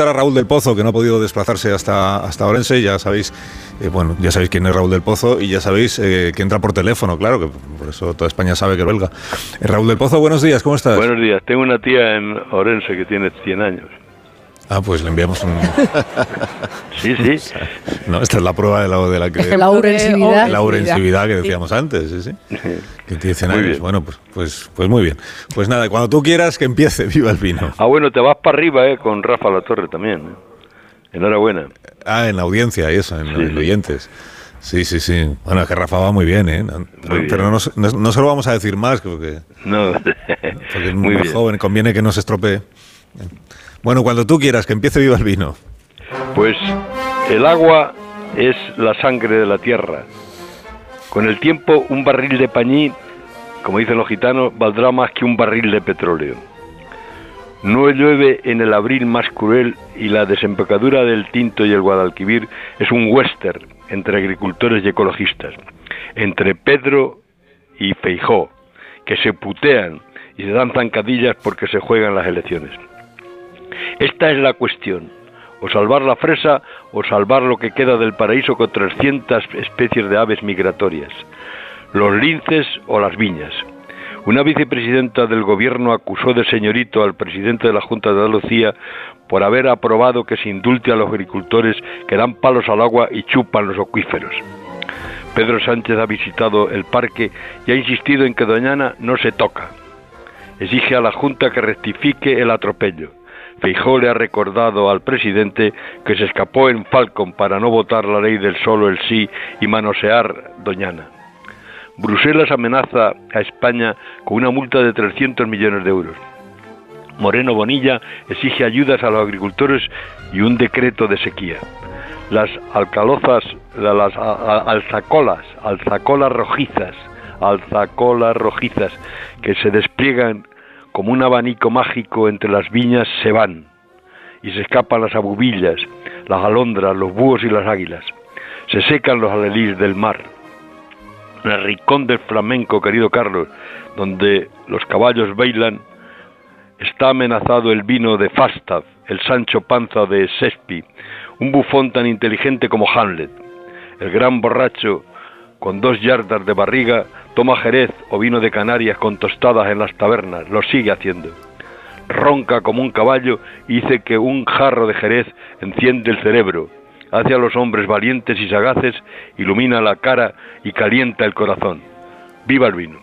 a Raúl del Pozo, que no ha podido desplazarse hasta, hasta Orense, ya sabéis, eh, bueno, ya sabéis quién es Raúl del Pozo y ya sabéis eh, que entra por teléfono, claro, que por eso toda España sabe que es belga. Eh, Raúl del Pozo, buenos días, ¿cómo estás? Buenos días, tengo una tía en Orense que tiene 100 años. Ah, pues le enviamos un... sí, sí. No, esta es la prueba de la, de la que... La urensividad. La urensividad que decíamos antes, sí, sí. Que tiene 100 años. Bueno, pues, pues, pues muy bien. Pues nada, cuando tú quieras que empiece, viva el vino. Ah, bueno, te vas para arriba, ¿eh? Con Rafa La Torre también. ¿eh? Enhorabuena. Ah, en la audiencia y eso, en, sí, en oyentes. Sí, sí, sí. Bueno, es que Rafa va muy bien, ¿eh? No, pero, pero no, no, no, se lo vamos a decir más, porque, no. porque es muy, muy joven, conviene que no se estropee. Bueno, cuando tú quieras, que empiece viva el vino. Pues el agua es la sangre de la tierra. Con el tiempo, un barril de pañí, como dicen los gitanos, valdrá más que un barril de petróleo. No llueve en el abril más cruel y la desembocadura del Tinto y el Guadalquivir es un western entre agricultores y ecologistas, entre Pedro y Feijó, que se putean y se dan zancadillas porque se juegan las elecciones. Esta es la cuestión, o salvar la fresa o salvar lo que queda del paraíso con 300 especies de aves migratorias, los linces o las viñas. Una vicepresidenta del gobierno acusó de señorito al presidente de la Junta de Andalucía por haber aprobado que se indulte a los agricultores que dan palos al agua y chupan los acuíferos. Pedro Sánchez ha visitado el parque y ha insistido en que Doñana no se toca. Exige a la Junta que rectifique el atropello. Feijó le ha recordado al presidente que se escapó en Falcon para no votar la ley del solo el sí y manosear Doñana. Bruselas amenaza a España con una multa de 300 millones de euros. Moreno Bonilla exige ayudas a los agricultores y un decreto de sequía. Las alcalozas, las alzacolas, alzacolas rojizas, alzacolas rojizas que se despliegan como un abanico mágico entre las viñas se van y se escapan las abubillas, las alondras, los búhos y las águilas. Se secan los alelís del mar. En el rincón del flamenco, querido Carlos, donde los caballos bailan, está amenazado el vino de Falstaff, el Sancho Panza de Shakespeare, un bufón tan inteligente como Hamlet. El gran borracho, con dos yardas de barriga, toma jerez o vino de Canarias con tostadas en las tabernas, lo sigue haciendo. Ronca como un caballo y dice que un jarro de jerez enciende el cerebro, hace a los hombres valientes y sagaces, ilumina la cara y calienta el corazón. ¡Viva el vino!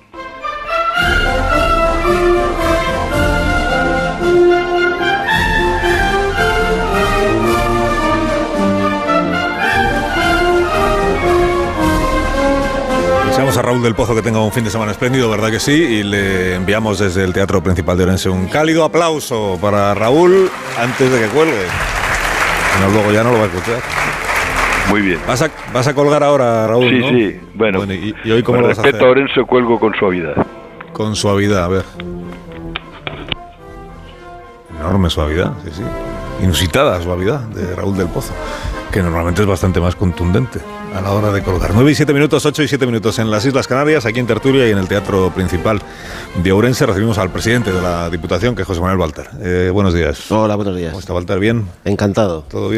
Deseamos a Raúl del Pozo que tenga un fin de semana espléndido, ¿verdad que sí? Y le enviamos desde el Teatro Principal de Orense un cálido aplauso para Raúl antes de que cuelgue. Bueno, luego ya no lo va a escuchar. Muy bien. ¿Vas a, vas a colgar ahora, Raúl? Sí, ¿no? sí. Bueno, bueno ¿y, y, hoy cómo lo vas a respeto hacer? a Orense cuelgo con suavidad. Con suavidad, a ver. Enorme suavidad, sí, sí. Inusitada suavidad de Raúl del Pozo, que normalmente es bastante más contundente a la hora de colgar. 9 y 7 minutos, 8 y 7 minutos en las Islas Canarias, aquí en Tertulia y en el Teatro Principal de Ourense. Recibimos al presidente de la Diputación, que es José Manuel Walter. Eh, buenos días. Hola, buenos días. ¿Cómo está Walter? ¿Bien? Encantado. ¿Todo bien?